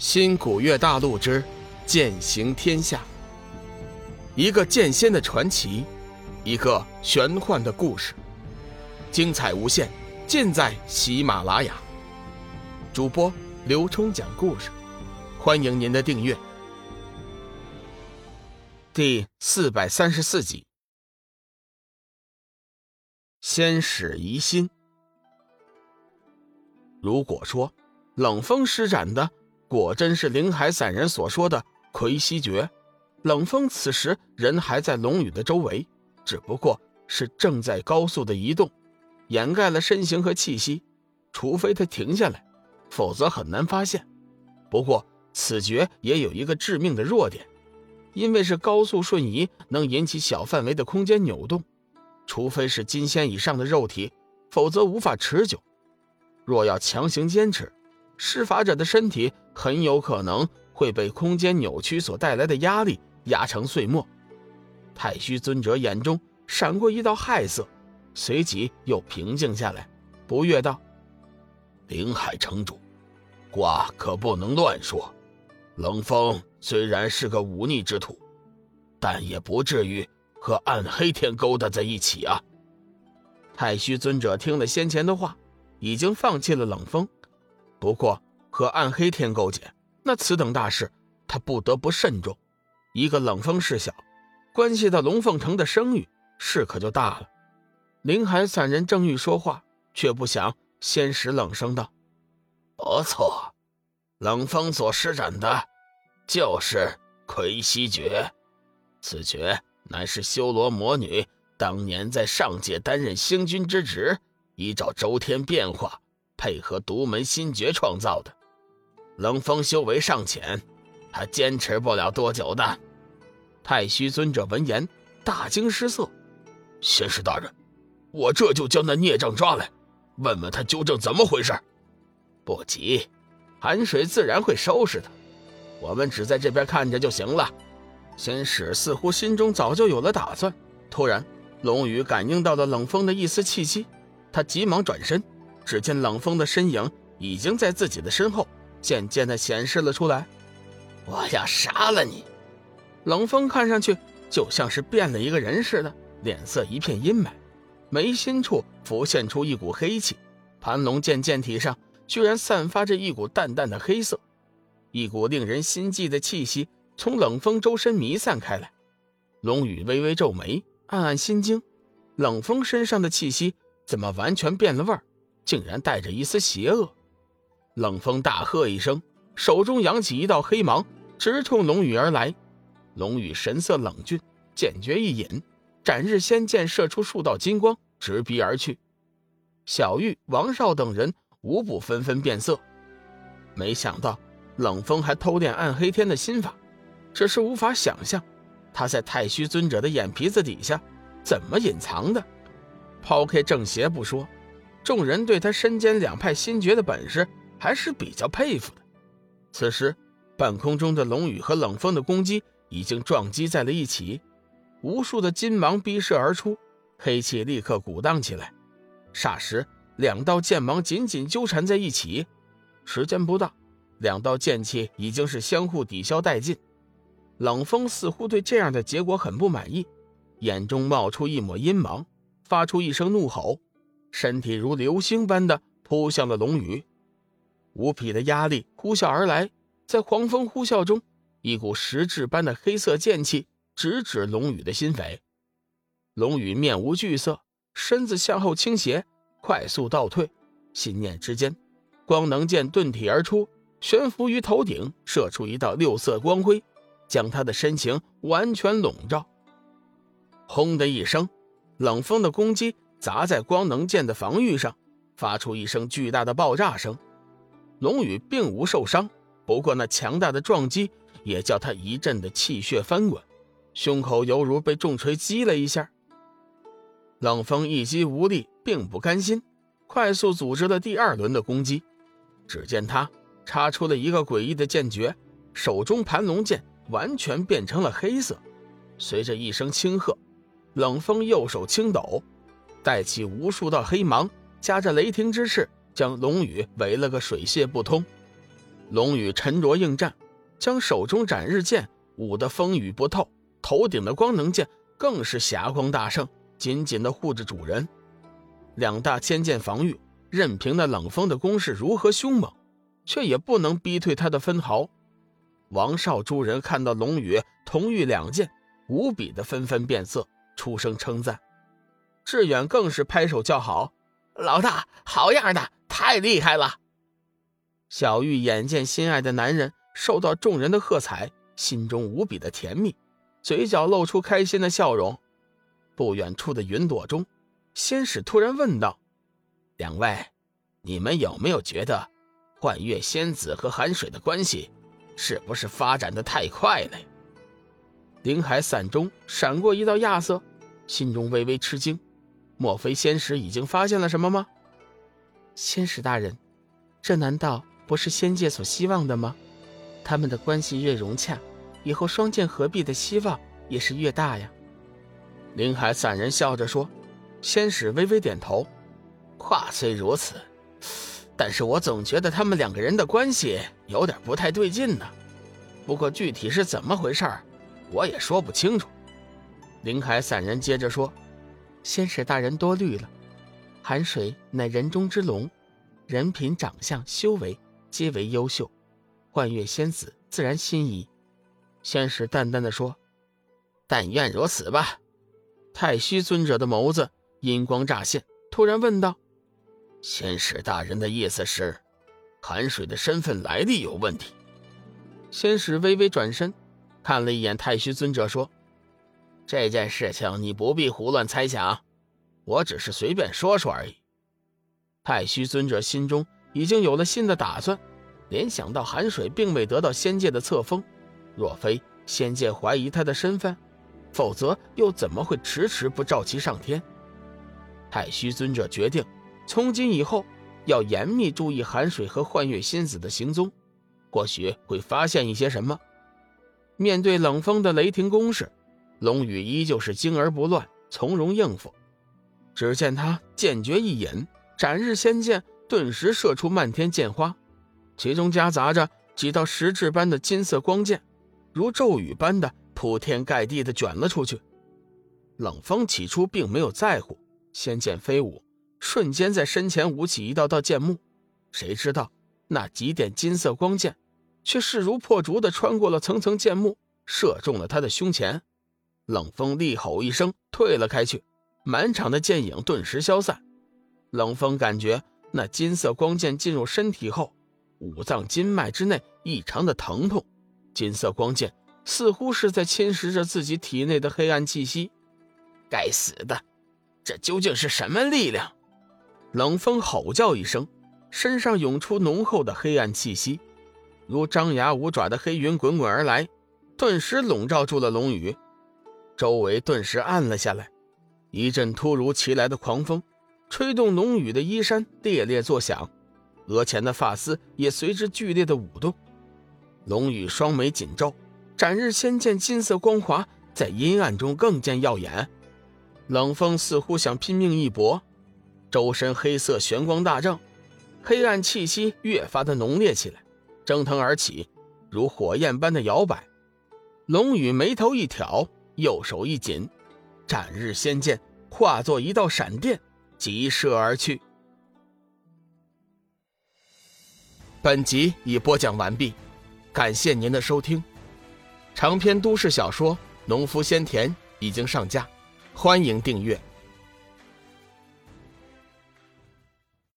新古月大陆之剑行天下，一个剑仙的传奇，一个玄幻的故事，精彩无限，尽在喜马拉雅。主播刘冲讲故事，欢迎您的订阅。第四百三十四集，先使疑心。如果说冷风施展的。果真是灵海散人所说的魁西诀。冷风此时人还在龙宇的周围，只不过是正在高速的移动，掩盖了身形和气息。除非他停下来，否则很难发现。不过此诀也有一个致命的弱点，因为是高速瞬移，能引起小范围的空间扭动。除非是金仙以上的肉体，否则无法持久。若要强行坚持，施法者的身体很有可能会被空间扭曲所带来的压力压成碎末。太虚尊者眼中闪过一道骇色，随即又平静下来，不悦道：“灵海城主，话可不能乱说。冷风虽然是个忤逆之徒，但也不至于和暗黑天勾搭在一起啊。”太虚尊者听了先前的话，已经放弃了冷风。不过和暗黑天勾结，那此等大事，他不得不慎重。一个冷风事小，关系到龙凤城的声誉，事可就大了。林海三人正欲说话，却不想先使冷声道：“不错，冷风所施展的，就是魁西诀。此诀乃是修罗魔女当年在上界担任星君之职，依照周天变化。”配合独门心诀创造的，冷风修为尚浅，他坚持不了多久的。太虚尊者闻言大惊失色：“仙师大人，我这就将那孽障抓来，问问他究竟怎么回事。”不急，寒水自然会收拾他，我们只在这边看着就行了。仙使似乎心中早就有了打算。突然，龙宇感应到了冷风的一丝气息，他急忙转身。只见冷风的身影已经在自己的身后渐渐地显示了出来。我要杀了你！冷风看上去就像是变了一个人似的，脸色一片阴霾，眉心处浮现出一股黑气，盘龙剑剑体上居然散发着一股淡淡的黑色，一股令人心悸的气息从冷风周身弥散开来。龙宇微微皱眉，暗暗心惊：冷风身上的气息怎么完全变了味儿？竟然带着一丝邪恶，冷风大喝一声，手中扬起一道黑芒，直冲龙宇而来。龙宇神色冷峻，剑诀一引，斩日仙剑射出数道金光，直逼而去。小玉、王少等人无不纷纷变色。没想到冷风还偷练暗黑天的心法，只是无法想象他在太虚尊者的眼皮子底下怎么隐藏的。抛开正邪不说。众人对他身兼两派心诀的本事还是比较佩服的。此时，半空中的龙羽和冷风的攻击已经撞击在了一起，无数的金芒逼射而出，黑气立刻鼓荡起来。霎时，两道剑芒紧紧纠缠在一起，时间不大，两道剑气已经是相互抵消殆尽。冷风似乎对这样的结果很不满意，眼中冒出一抹阴芒，发出一声怒吼。身体如流星般的扑向了龙羽，无匹的压力呼啸而来，在狂风呼啸中，一股实质般的黑色剑气直指龙宇的心扉。龙宇面无惧色，身子向后倾斜，快速倒退，心念之间，光能剑遁体而出，悬浮于头顶，射出一道六色光辉，将他的身形完全笼罩。轰的一声，冷风的攻击。砸在光能剑的防御上，发出一声巨大的爆炸声。龙宇并无受伤，不过那强大的撞击也叫他一阵的气血翻滚，胸口犹如被重锤击了一下。冷风一击无力，并不甘心，快速组织了第二轮的攻击。只见他插出了一个诡异的剑诀，手中盘龙剑完全变成了黑色。随着一声轻喝，冷风右手轻抖。带起无数道黑芒，夹着雷霆之势，将龙宇围了个水泄不通。龙宇沉着应战，将手中斩日剑舞得风雨不透，头顶的光能剑更是霞光大盛，紧紧地护着主人。两大千剑防御，任凭那冷风的攻势如何凶猛，却也不能逼退他的分毫。王少诸人看到龙宇同御两剑，无比的纷纷变色，出声称赞。志远更是拍手叫好：“老大，好样的，太厉害了！”小玉眼见心爱的男人受到众人的喝彩，心中无比的甜蜜，嘴角露出开心的笑容。不远处的云朵中，仙使突然问道：“两位，你们有没有觉得幻月仙子和寒水的关系是不是发展的太快了？”林海伞中闪过一道亚瑟，心中微微吃惊：莫非仙使已经发现了什么吗？仙使大人，这难道？不是仙界所希望的吗？他们的关系越融洽，以后双剑合璧的希望也是越大呀。林海散人笑着说：“仙使微微点头，话虽如此，但是我总觉得他们两个人的关系有点不太对劲呢。不过具体是怎么回事我也说不清楚。”林海散人接着说：“仙使大人多虑了，寒水乃人中之龙，人品、长相、修为。”皆为优秀，幻月仙子自然心仪。仙使淡淡的说：“但愿如此吧。”太虚尊者的眸子阴光乍现，突然问道：“仙使大人的意思是，寒水的身份来历有问题？”仙使微微转身，看了一眼太虚尊者，说：“这件事情你不必胡乱猜想，我只是随便说说而已。”太虚尊者心中。已经有了新的打算，联想到寒水并未得到仙界的册封，若非仙界怀疑他的身份，否则又怎么会迟迟不召其上天？太虚尊者决定，从今以后要严密注意寒水和幻月仙子的行踪，或许会发现一些什么。面对冷风的雷霆攻势，龙宇依旧是惊而不乱，从容应付。只见他剑诀一引，斩日仙剑。顿时射出漫天剑花，其中夹杂着几道实质般的金色光剑，如骤雨般的铺天盖地的卷了出去。冷风起初并没有在乎，仙剑飞舞，瞬间在身前舞起一道道剑幕。谁知道那几点金色光剑，却势如破竹的穿过了层层剑幕，射中了他的胸前。冷风厉吼一声，退了开去，满场的剑影顿时消散。冷风感觉。那金色光剑进入身体后，五脏筋脉之内异常的疼痛。金色光剑似乎是在侵蚀着自己体内的黑暗气息。该死的，这究竟是什么力量？冷风吼叫一声，身上涌出浓厚的黑暗气息，如张牙舞爪的黑云滚滚而来，顿时笼罩住了龙宇。周围顿时暗了下来，一阵突如其来的狂风。吹动龙宇的衣衫，猎猎作响，额前的发丝也随之剧烈的舞动。龙宇双眉紧皱，斩日仙剑金色光华在阴暗中更见耀眼。冷风似乎想拼命一搏，周身黑色玄光大正，黑暗气息越发的浓烈起来，蒸腾而起，如火焰般的摇摆。龙宇眉头一挑，右手一紧，斩日仙剑化作一道闪电。急射而去。本集已播讲完毕，感谢您的收听。长篇都市小说《农夫先田》已经上架，欢迎订阅。